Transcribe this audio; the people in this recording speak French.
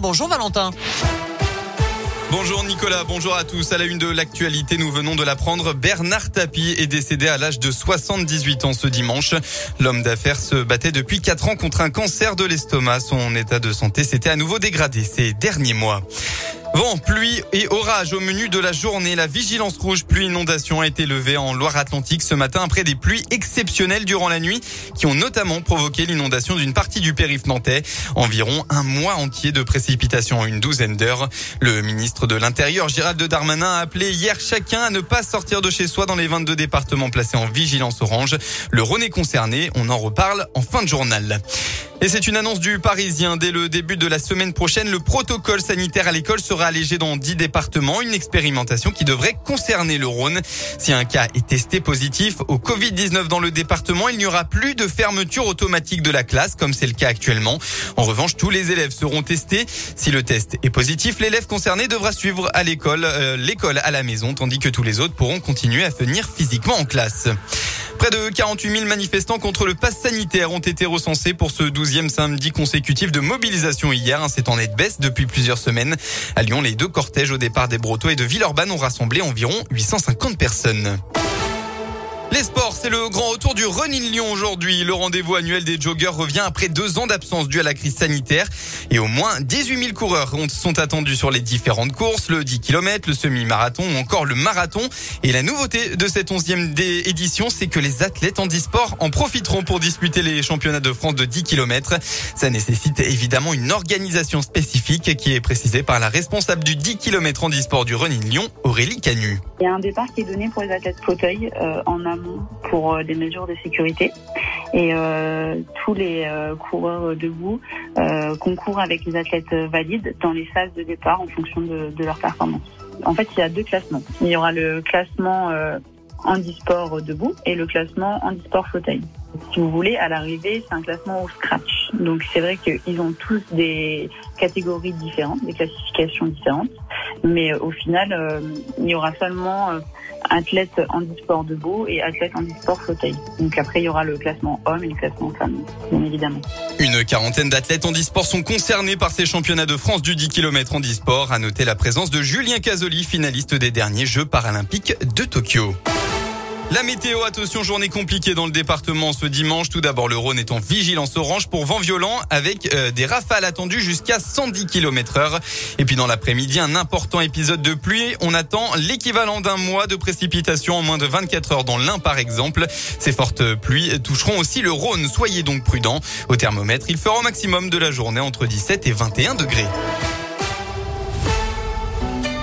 Bonjour Valentin. Bonjour Nicolas, bonjour à tous. À la une de l'actualité, nous venons de l'apprendre. Bernard Tapie est décédé à l'âge de 78 ans ce dimanche. L'homme d'affaires se battait depuis 4 ans contre un cancer de l'estomac. Son état de santé s'était à nouveau dégradé ces derniers mois. Vent, pluie et orage au menu de la journée. La vigilance rouge pluie inondation a été levée en Loire-Atlantique ce matin après des pluies exceptionnelles durant la nuit qui ont notamment provoqué l'inondation d'une partie du périph' nantais. Environ un mois entier de précipitations en une douzaine d'heures. Le ministre de l'Intérieur, Gérald Darmanin, a appelé hier chacun à ne pas sortir de chez soi dans les 22 départements placés en vigilance orange. Le Rhône est concerné. On en reparle en fin de journal. Et c'est une annonce du Parisien. Dès le début de la semaine prochaine, le protocole sanitaire à l'école sera allégé dans 10 départements. Une expérimentation qui devrait concerner le Rhône. Si un cas est testé positif au Covid-19 dans le département, il n'y aura plus de fermeture automatique de la classe comme c'est le cas actuellement. En revanche, tous les élèves seront testés. Si le test est positif, l'élève concerné devra suivre à l'école, euh, l'école à la maison, tandis que tous les autres pourront continuer à venir physiquement en classe. Près de 48 000 manifestants contre le pass sanitaire ont été recensés pour ce 12e samedi consécutif de mobilisation hier. C'est en nette baisse depuis plusieurs semaines. À Lyon, les deux cortèges au départ des Brotteaux et de Villeurbanne ont rassemblé environ 850 personnes. Les sports, c'est le grand retour du Running Lyon aujourd'hui. Le rendez-vous annuel des joggers revient après deux ans d'absence due à la crise sanitaire. Et au moins 18 000 coureurs sont attendus sur les différentes courses, le 10 km, le semi-marathon ou encore le marathon. Et la nouveauté de cette 11e édition, c'est que les athlètes en e-sport en profiteront pour disputer les championnats de France de 10 km. Ça nécessite évidemment une organisation spécifique qui est précisée par la responsable du 10 km en e-sport du Running Lyon, Aurélie Canu. Il y a un départ qui est donné pour les athlètes fauteuil euh, en amont pour euh, des mesures de sécurité. Et euh, tous les euh, coureurs debout concourent avec les athlètes valides dans les phases de départ en fonction de, de leur performance. En fait, il y a deux classements. Il y aura le classement handisport debout et le classement handisport fauteuil. Si vous voulez, à l'arrivée, c'est un classement au scratch. Donc c'est vrai qu'ils ont tous des catégories différentes, des classifications différentes, mais au final, il y aura seulement athlète handisport debout et athlète handisport fauteuil. Donc après, il y aura le classement homme et le classement femme, bien évidemment. Une quarantaine d'athlètes handisport sont concernés par ces championnats de France du 10 km handisport. À noter la présence de Julien Casoli, finaliste des derniers Jeux paralympiques de Tokyo. La météo, attention, journée compliquée dans le département ce dimanche. Tout d'abord, le Rhône est en vigilance orange pour vent violent avec euh, des rafales attendues jusqu'à 110 km heure. Et puis dans l'après-midi, un important épisode de pluie. On attend l'équivalent d'un mois de précipitation en moins de 24 heures dans l'Ain par exemple. Ces fortes pluies toucheront aussi le Rhône. Soyez donc prudents. Au thermomètre, il fera au maximum de la journée entre 17 et 21 degrés.